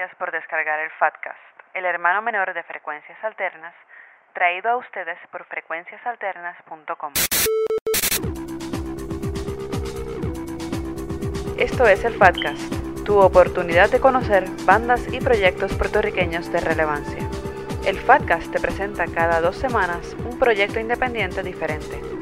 gracias por descargar el Fatcast, el hermano menor de Frecuencias Alternas, traído a ustedes por frecuenciasalternas.com. Esto es el Fatcast, tu oportunidad de conocer bandas y proyectos puertorriqueños de relevancia. El Fatcast te presenta cada dos semanas un proyecto independiente diferente.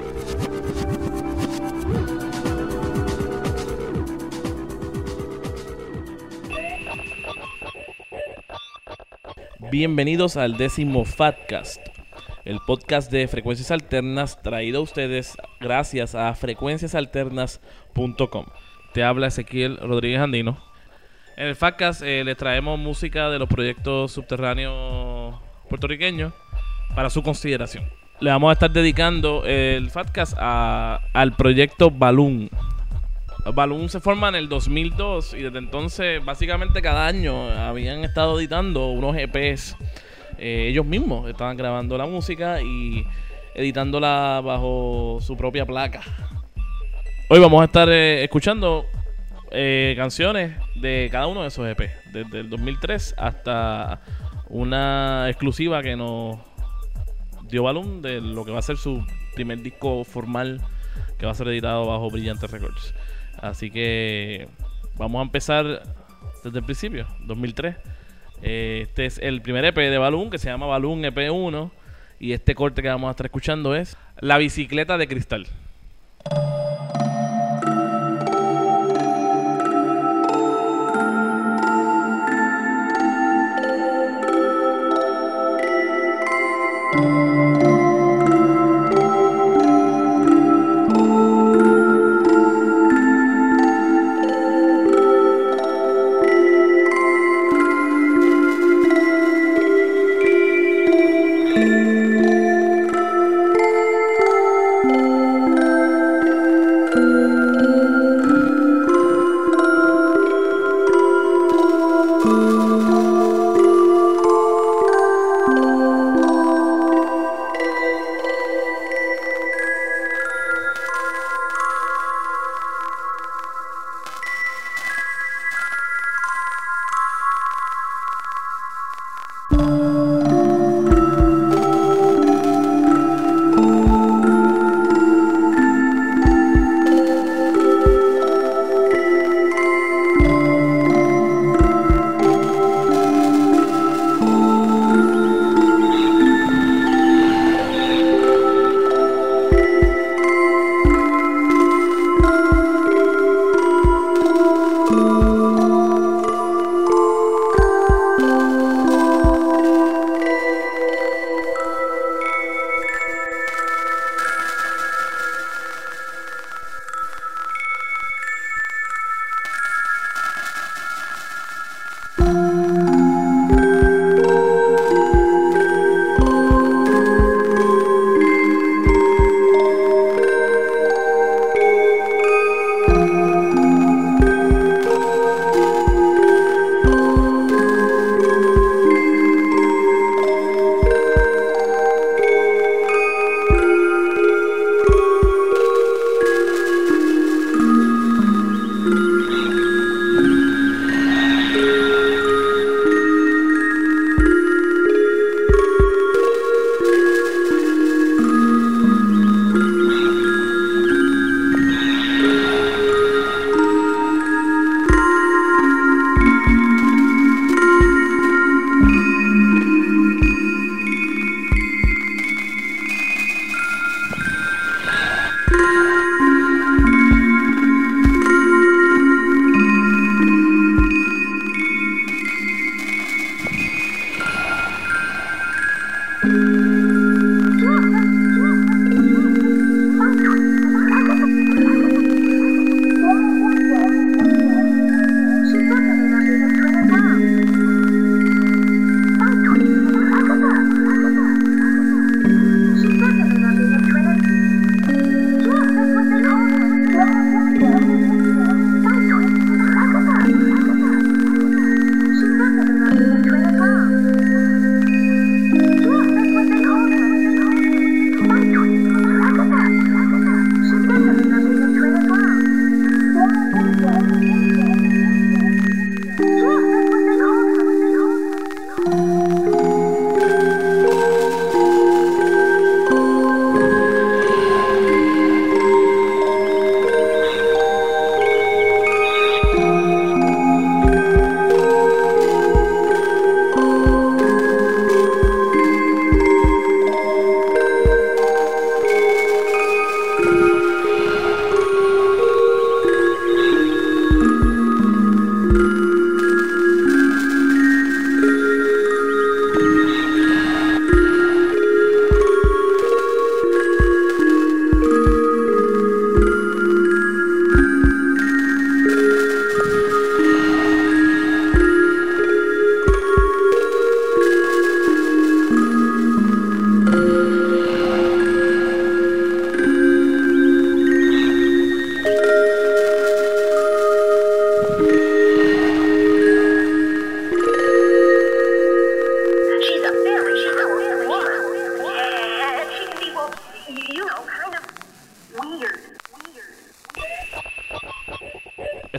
Bienvenidos al décimo Fatcast, el podcast de frecuencias alternas traído a ustedes gracias a frecuenciasalternas.com. Te habla Ezequiel Rodríguez Andino. En el Fatcast eh, les traemos música de los proyectos subterráneos puertorriqueños para su consideración. Le vamos a estar dedicando el Fatcast al proyecto Balloon. Balloon se forma en el 2002 y desde entonces básicamente cada año habían estado editando unos EPs. Eh, ellos mismos estaban grabando la música y editándola bajo su propia placa. Hoy vamos a estar eh, escuchando eh, canciones de cada uno de esos EPs, desde el 2003 hasta una exclusiva que nos dio Balloon de lo que va a ser su primer disco formal que va a ser editado bajo Brillante Records. Así que vamos a empezar desde el principio, 2003. Eh, Este es el primer EP de Balloon que se llama Balloon EP1 y este corte que vamos a estar escuchando es La bicicleta de cristal.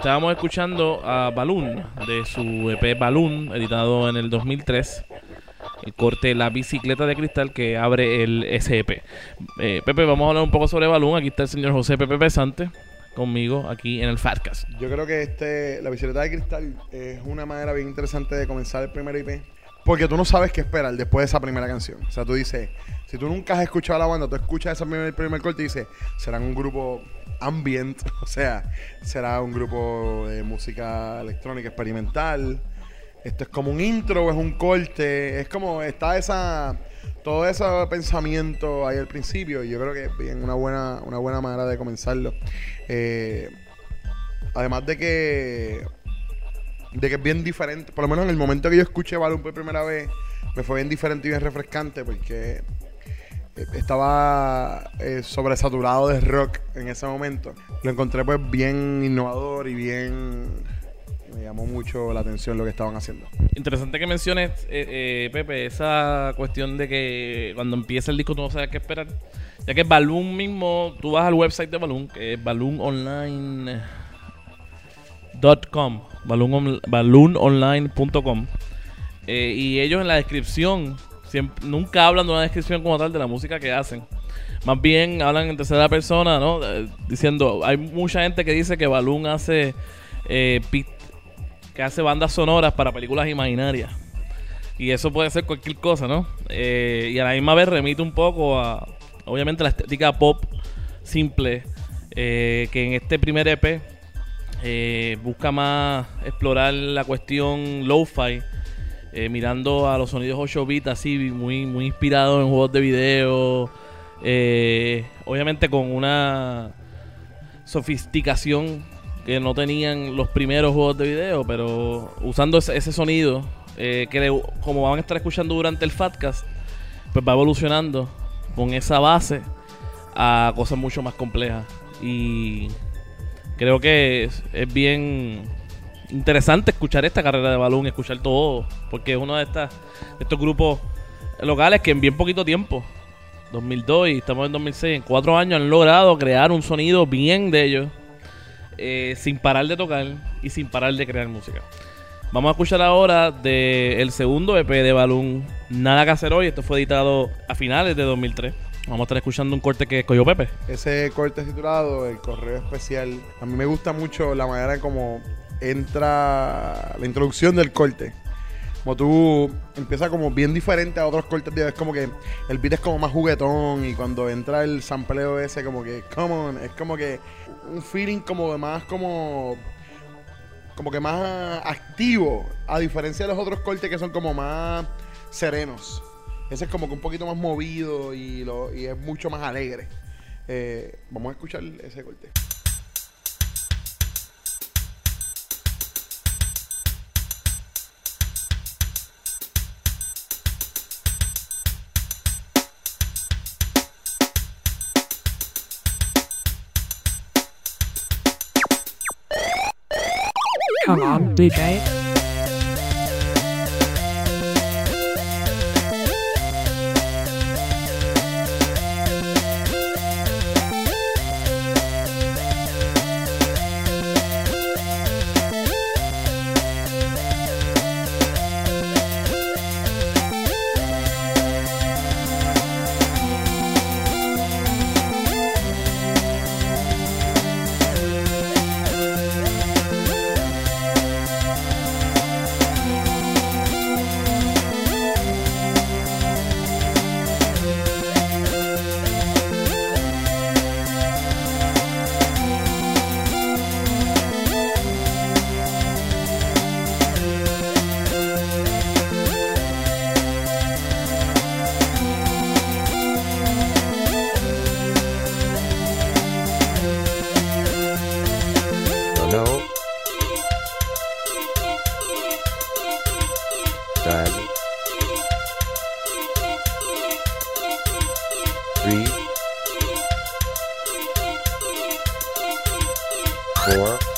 Estábamos escuchando a Balloon de su EP Balloon, editado en el 2003. El corte La bicicleta de cristal que abre el SEP. Eh, Pepe, vamos a hablar un poco sobre Balloon. Aquí está el señor José Pepe Pesante conmigo aquí en el Fatcast. Yo creo que este, la bicicleta de cristal es una manera bien interesante de comenzar el primer IP. Porque tú no sabes qué esperar después de esa primera canción. O sea, tú dices, si tú nunca has escuchado la banda, tú escuchas ese primer, primer corte y dices, serán un grupo ambient, o sea, será un grupo de música electrónica experimental. Esto es como un intro o es un corte. Es como, está esa, todo ese pensamiento ahí al principio. Y yo creo que es bien una buena, una buena manera de comenzarlo. Eh, además de que de que es bien diferente. Por lo menos en el momento que yo escuché Balloon por primera vez, me fue bien diferente y bien refrescante porque eh, estaba eh, sobresaturado de rock en ese momento. Lo encontré pues bien innovador y bien... Me llamó mucho la atención lo que estaban haciendo. Interesante que menciones, eh, Pepe, esa cuestión de que cuando empieza el disco tú no sabes qué esperar. Ya que Balloon mismo, tú vas al website de Balloon, que es balloononline.com balloononline.com. Eh, y ellos en la descripción siempre, nunca hablan de una descripción como tal de la música que hacen. Más bien hablan en tercera persona, ¿no? Eh, diciendo, hay mucha gente que dice que Balloon hace eh, que hace bandas sonoras para películas imaginarias. Y eso puede ser cualquier cosa, ¿no? y a la misma vez remite un poco a, obviamente, la estética pop simple que en este primer EP eh, busca más explorar la cuestión lo-fi, eh, mirando a los sonidos 8 bits así, muy, muy inspirado en juegos de video, eh, obviamente con una sofisticación que no tenían los primeros juegos de video, pero usando ese, sonido que como van a estar escuchando durante el Fatcast, pues va evolucionando con esa base a cosas mucho más complejas. Y creo que es, bien interesante escuchar esta carrera de balón, escuchar todo, porque es uno de, estas, estos grupos locales que en bien poquito tiempo, 2002 y estamos en 2006, en cuatro años han logrado crear un sonido bien de ellos, eh, sin parar de tocar y sin parar de crear música. Vamos a escuchar ahora del segundo EP de Balloon, Nada que hacer hoy. Esto fue editado a finales de 2003. Vamos a estar escuchando un corte que escogió Pepe. Ese corte titulado El Correo Especial. A mí me gusta mucho la manera en cómo entra la introducción del corte. Como tú empieza como bien diferente a otros cortes, es como que el beat es como más juguetón y cuando entra el sampleo ese como que, come on, es como que un feeling como de más como como que más activo a diferencia de los otros cortes que son como más serenos. Ese es como que un poquito más movido y, lo, y es mucho más alegre. Eh, vamos a escuchar ese corte. Come on, DJ. four.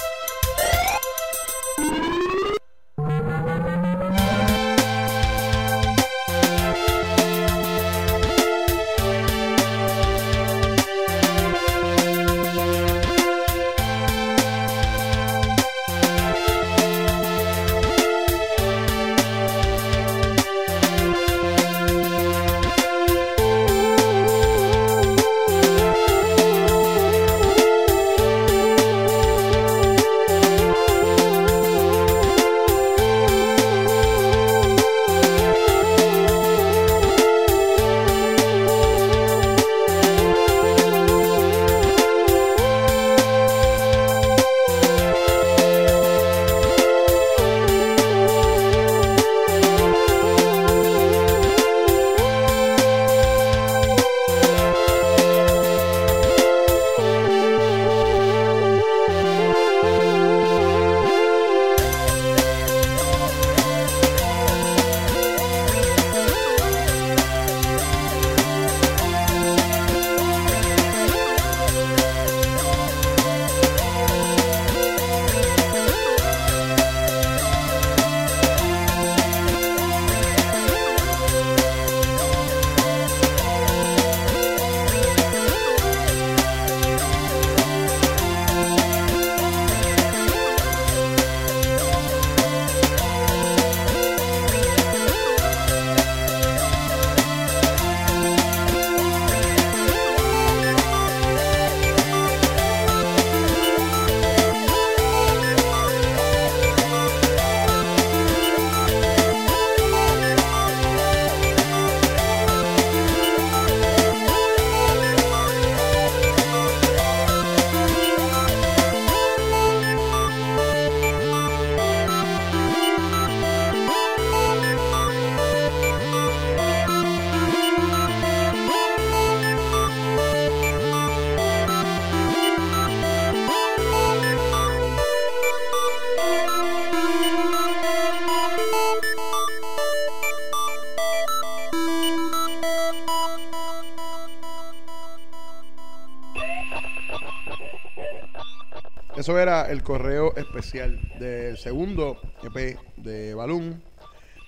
Eso era el correo especial del segundo EP de Balloon,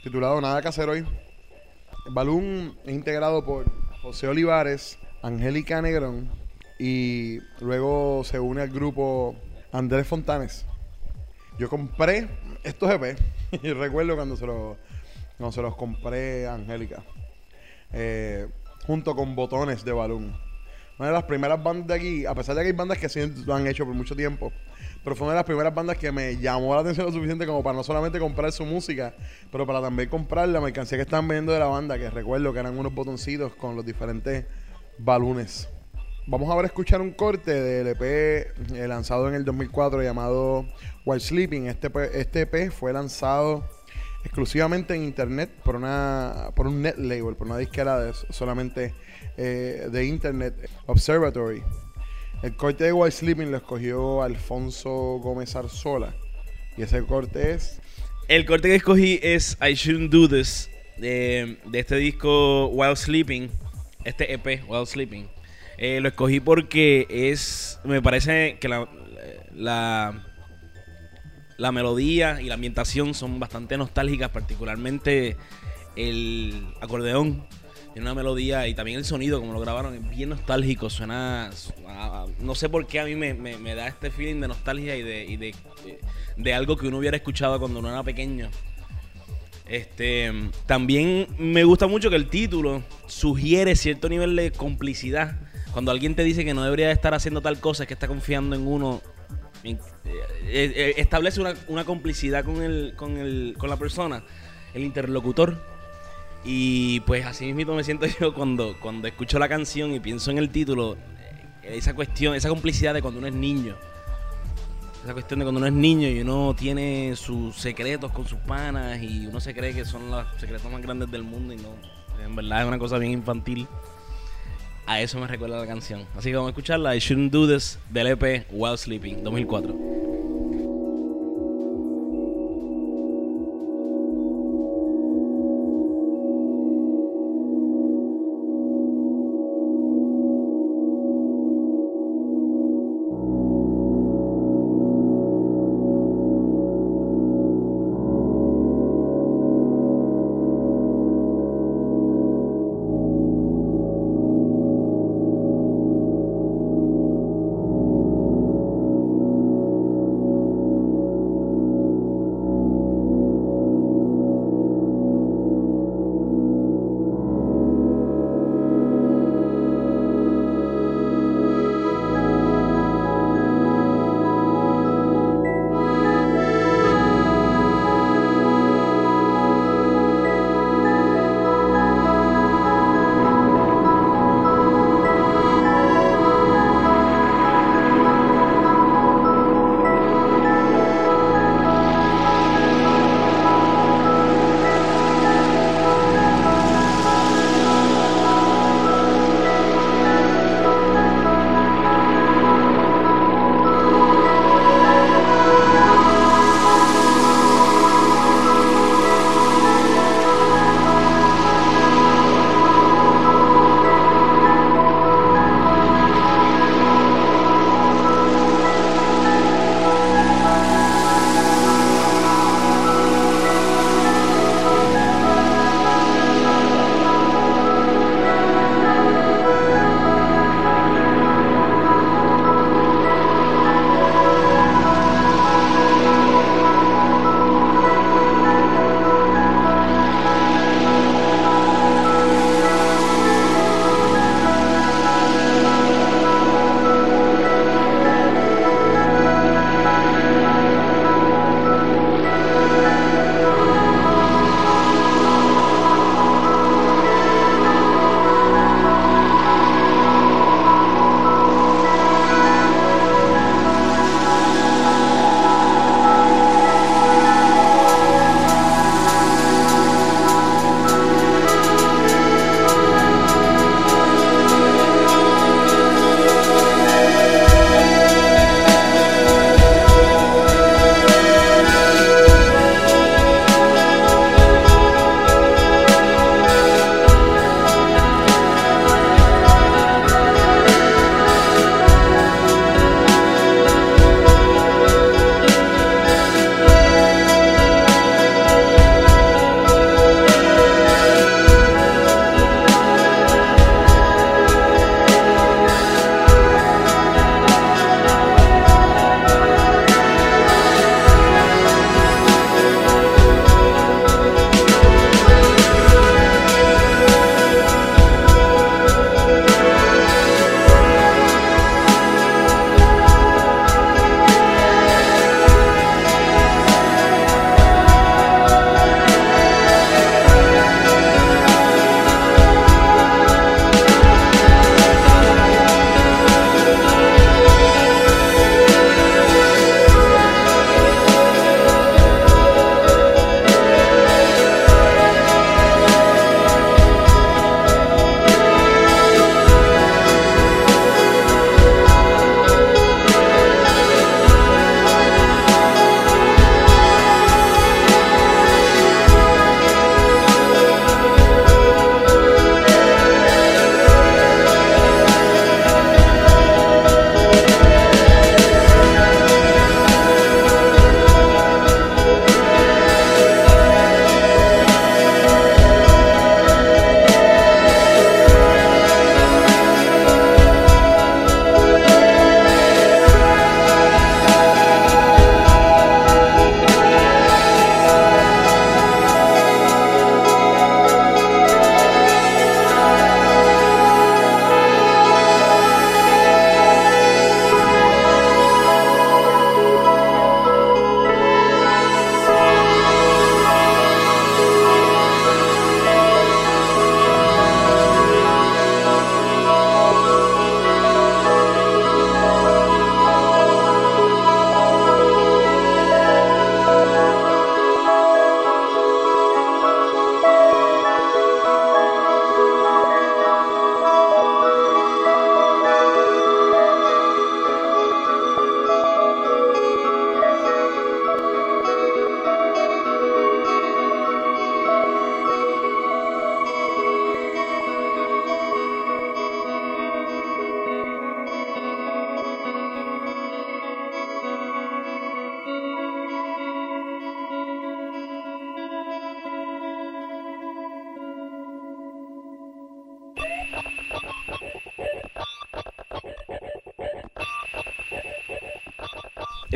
titulado Nada que hacer hoy. Balloon es integrado por José Olivares, Angélica Negrón y luego se une al grupo Andrés Fontanes. Yo compré estos EP y recuerdo cuando se los, cuando se los compré a Angélica, eh, junto con botones de Balloon. Una de las primeras bandas de aquí, a pesar de que hay bandas que sí lo han hecho por mucho tiempo, pero fue una de las primeras bandas que me llamó la atención lo suficiente como para no solamente comprar su música, pero para también comprar la mercancía que estaban vendiendo de la banda, que recuerdo que eran unos botoncitos con los diferentes balones. Vamos a ver escuchar un corte del EP eh, lanzado en el 2004 llamado While Sleeping. Este, pe- este EP fue lanzado exclusivamente en internet por una por un net label, por una disquera de, solamente eh, de internet, Observatory. El corte de While Sleeping lo escogió Alfonso Gómez Arzola. Y ese corte es El corte que escogí es I Shouldn't Do This de, de este disco While Sleeping, este EP While Sleeping. Eh, lo escogí porque es, me parece que la, la, la melodía y la ambientación son bastante nostálgicas, particularmente el acordeón. Tiene una melodía y también el sonido, como lo grabaron, es bien nostálgico. Suena. no sé por qué a mí me, me- da este feeling de nostalgia y de, y de, de algo que uno hubiera escuchado cuando uno era pequeño. Este, también me gusta mucho que el título sugiere cierto nivel de complicidad. Cuando alguien te dice que no debería estar haciendo tal cosa, es que está confiando en uno. eh, eh, establece una, una complicidad con, el, con, el, con la persona, el interlocutor. Y pues así mismo me siento yo cuando, cuando escucho la canción y pienso en el título. eh, Esa cuestión, esa complicidad de cuando uno es niño. Esa cuestión de cuando uno es niño y uno tiene sus secretos con sus panas y uno se cree que son los secretos más grandes del mundo y no. En verdad es una cosa bien infantil. A eso me recuerda la canción. Así que vamos a escucharla. I Shouldn't Do This del EP While Sleeping 2004.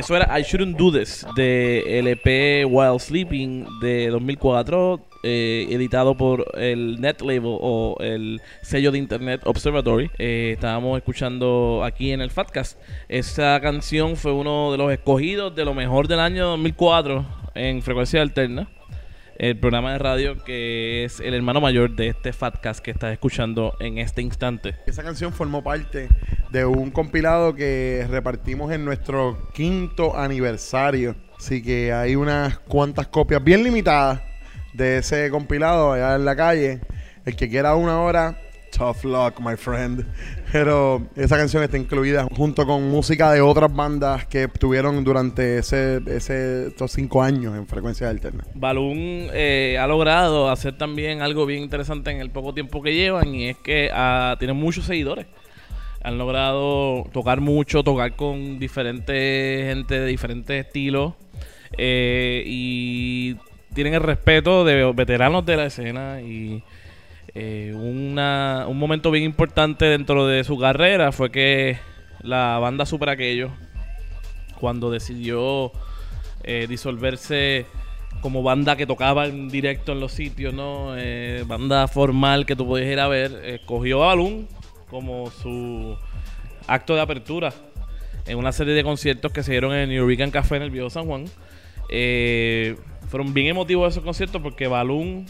Eso era I Shouldn't Do This de LP While Sleeping de 2004, eh, editado por el Net Label o el sello de Internet Observatory. Eh, estábamos escuchando aquí en el Fatcast. Esa canción fue uno de los escogidos de lo mejor del año 2004 en frecuencia alterna. El programa de radio que es el hermano mayor de este Fatcast que estás escuchando en este instante. Esa canción formó parte de un compilado que repartimos en nuestro quinto aniversario. Así que hay unas cuantas copias bien limitadas de ese compilado allá en la calle. El que quiera una hora, tough luck, my friend. Pero esa canción está incluida junto con música de otras bandas que tuvieron durante ese, ese, cinco años en frecuencia alterna. Balloon eh, ha logrado hacer también algo bien interesante en el poco tiempo que llevan y es que ah, tienen muchos seguidores. Han logrado tocar mucho, tocar con diferentes gente de diferentes estilos eh, y tienen el respeto de veteranos de la escena y eh, un momento bien importante dentro de su carrera fue que la banda Super Aquello, cuando decidió eh, disolverse como banda que tocaba en directo en los sitios, ¿no? Eh, banda formal que tú podías ir a ver, escogió a Balloon como su acto de apertura en una serie de conciertos que se dieron en el Hurricane Café en el Viejo San Juan. Fueron bien emotivos esos conciertos porque Balloon,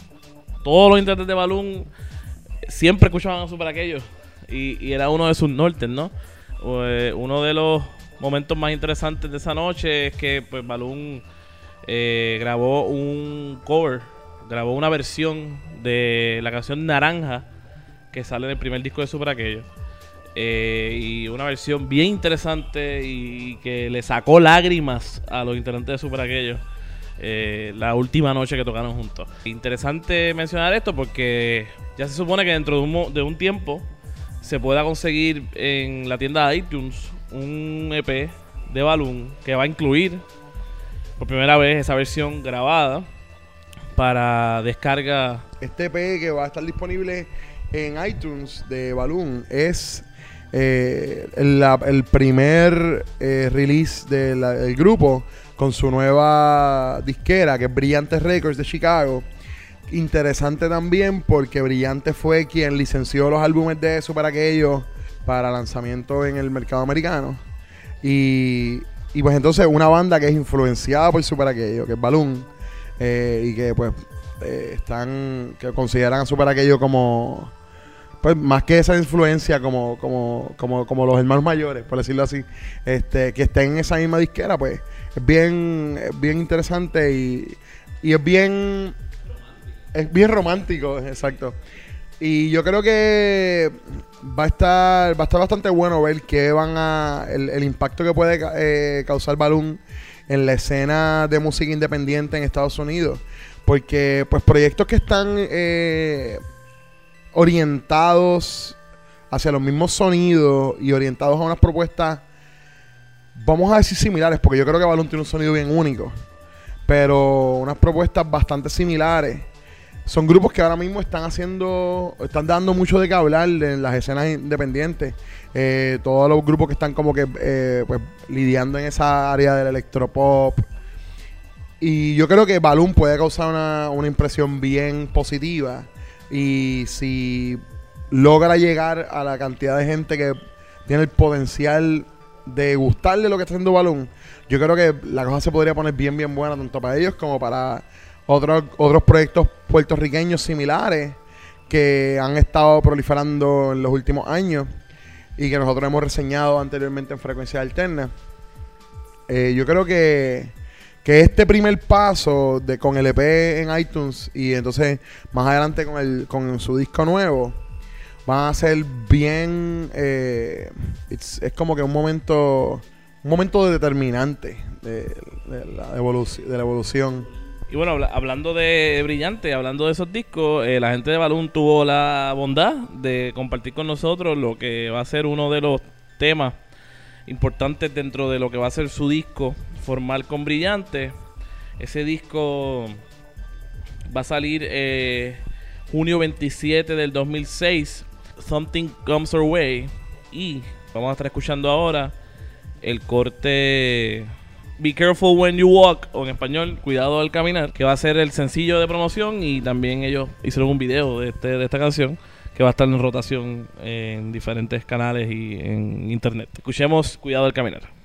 todos los intérpretes de Balloon siempre escuchaban a Super Aquello y, era uno de sus nortes, ¿no? Eh, uno de los momentos más interesantes de esa noche es que pues Balloon eh, grabó un cover, grabó una versión de la canción Naranja que sale en el primer disco de Super Aquello. Eh, y una versión bien interesante y que le sacó lágrimas a los integrantes de Super Aquello eh, la última noche que tocaron juntos. Interesante mencionar esto porque ya se supone que dentro de un, de un tiempo se pueda conseguir en la tienda de iTunes un EP de Balloon que va a incluir por primera vez esa versión grabada para descarga Este EP que va a estar disponible en iTunes de Balloon es eh, el, primer eh, release del grupo con su nueva disquera que es Brillante Records de Chicago. Interesante también porque Brillante fue quien licenció los álbumes de Super Aquello para lanzamiento en el mercado americano. Y, y pues entonces una banda que es influenciada por Super Aquello, que es Balloon, eh, y que pues eh, están, que consideran a Super Aquello como, pues más que esa influencia, como, como, como, como los hermanos mayores, por decirlo así, este, que estén en esa misma disquera, pues es bien, bien interesante y, y es bien, es bien romántico, exacto. Y yo creo que va a estar, va a estar bastante bueno ver qué van a, el, el impacto que puede eh, causar Balloon en la escena de música independiente en Estados Unidos. Porque, pues, proyectos que están eh, orientados hacia los mismos sonidos y orientados a unas propuestas, vamos a decir similares, porque yo creo que Balloon tiene un sonido bien único. Pero unas propuestas bastante similares son grupos que ahora mismo están haciendo, están dando mucho de qué hablar en las escenas independientes. Eh, todos los grupos que están como que eh, pues, lidiando en esa área del electropop. Y yo creo que Balloon puede causar una, una impresión bien positiva. Y si logra llegar a la cantidad de gente que tiene el potencial de gustarle lo que está haciendo Balloon, yo creo que la cosa se podría poner bien, bien buena, tanto para ellos como para otros, otros proyectos puertorriqueños similares que han estado proliferando en los últimos años y que nosotros hemos reseñado anteriormente en frecuencia alterna. Eh, yo creo que, que este primer paso de con el EP en iTunes y entonces más adelante con, el, con su disco nuevo van a ser bien eh, es como que un momento un momento determinante de, de la, de la evolución Y bueno, habla- hablando de Brillante, hablando de esos discos, eh, la gente de Balloon tuvo la bondad de compartir con nosotros lo que va a ser uno de los temas importantes dentro de lo que va a ser su disco formal con Brillante. Ese disco va a salir eh, junio 27 del 2006 Something Comes Our Way. Y vamos a estar escuchando ahora el corte Be Careful When You Walk, o en español, Cuidado al Caminar, que va a ser el sencillo de promoción y también ellos hicieron un video de, este, de esta canción que va a estar en rotación en diferentes canales y en internet. Escuchemos Cuidado al Caminar.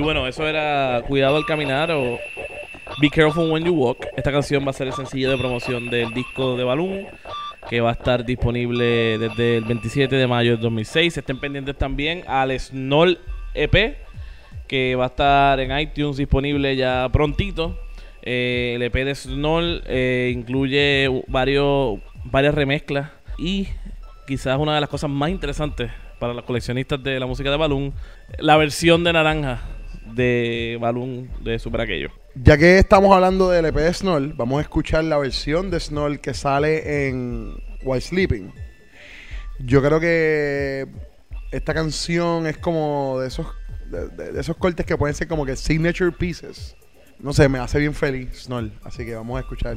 Y bueno, eso era Cuidado al caminar o Be Careful When You Walk. Esta canción va a ser el sencillo de promoción del disco de Balloon, que va a estar disponible desde el 27 de mayo de 2006. Estén pendientes también al Snoll EP, que va a estar en iTunes disponible ya prontito. Eh, el EP de Snoll eh, incluye varios, varias remezclas y quizás una de las cosas más interesantes para los coleccionistas de la música de Balloon, la versión de naranja de Balloon de Super Aquello. Ya que estamos hablando del EP de Snoll, vamos a escuchar la versión de Snoll que sale en While Sleeping. Yo creo que esta canción es como de esos, de, esos cortes que pueden ser como que signature pieces. No sé, me hace bien feliz Snoll. Así que vamos a escuchar.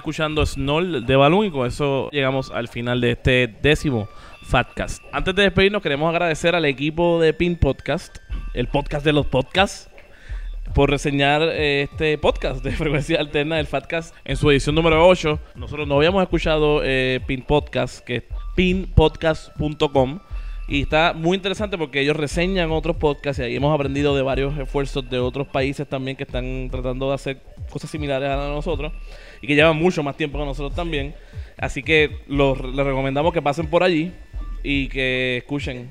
Escuchando Snoll de Balloon y con eso llegamos al final de este décimo Fatcast. Antes de despedirnos, queremos agradecer al equipo de Pin Podcast, el podcast de los podcasts, por reseñar eh, este podcast de frecuencia alterna del Fatcast en su edición número 8. Nosotros no habíamos escuchado eh, Pin Podcast, que es pinpodcast.com. Y está muy interesante porque ellos reseñan otros podcasts y ahí hemos aprendido de varios esfuerzos de otros países también que están tratando de hacer cosas similares a nosotros y que llevan mucho más tiempo que nosotros también. Así que los, les recomendamos que pasen por allí y que escuchen.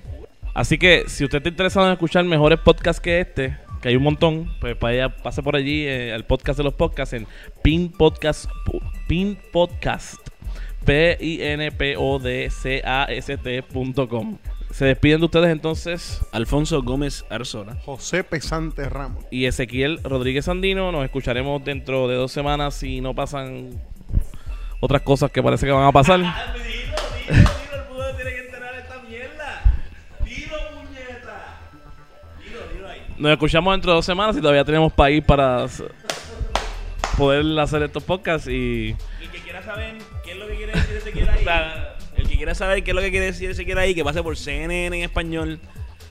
Así que si usted está interesado en escuchar mejores podcasts que este, que hay un montón, pues vaya, pase por allí eh, al podcast de los podcasts en Pin Podcast, Pin Podcast, P-I-N-P-O-D-C-A-S-T.com. Se despiden de ustedes entonces Alfonso Gómez Arzola. José Pesante Ramos. y Ezequiel Rodríguez Andino. Nos escucharemos dentro de dos semanas si no pasan otras cosas que parece que van a pasar. Ah, Dilo, dilo, dilo, el tiene que enterar esta mierda. Dilo, puñeta. Dilo, dilo ahí. Nos escuchamos dentro de dos semanas y todavía tenemos país para s- poder hacer estos podcasts y El que quiera saber qué es lo que quiere decir ese quiera ahí. Quiera saber qué es lo que quiere decir ese quiera ahí, que pase por CNN en español.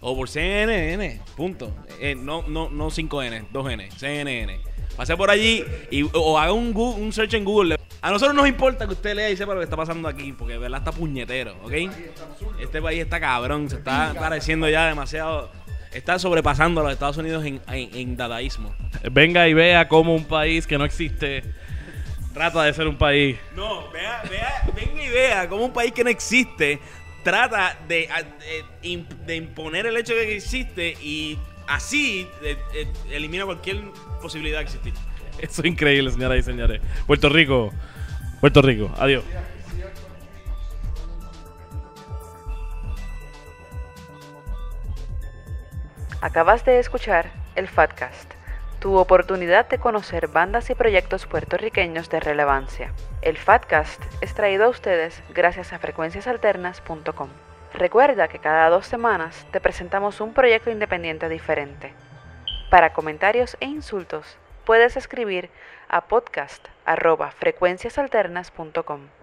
O por CNN, punto. Eh, no, no, no 5N, 2N, CNN. Pase por allí y, o haga un, Gu- un search en Google. A nosotros nos importa que usted lea y sepa lo que está pasando aquí, porque de verdad está puñetero, ¿ok? Este país está cabrón, se está pareciendo ya demasiado. Está sobrepasando a los Estados Unidos en, en, en dadaísmo. venga y vea cómo un país que no existe trata de ser un país. No, vea, vea, venga y vea cómo un país que no existe trata de, de imp- de imponer el hecho de que existe y así elimina cualquier posibilidad de existir. Eso es increíble, señoras y señores. Puerto Rico. Puerto Rico. Adiós. Acabas de escuchar el Fatcast, tu oportunidad de conocer bandas y proyectos puertorriqueños de relevancia. El Fatcast es traído a ustedes gracias a frecuenciasalternas.com. Recuerda que cada dos semanas te presentamos un proyecto independiente diferente. Para comentarios e insultos, puedes escribir a podcast.frecuenciasalternas.com.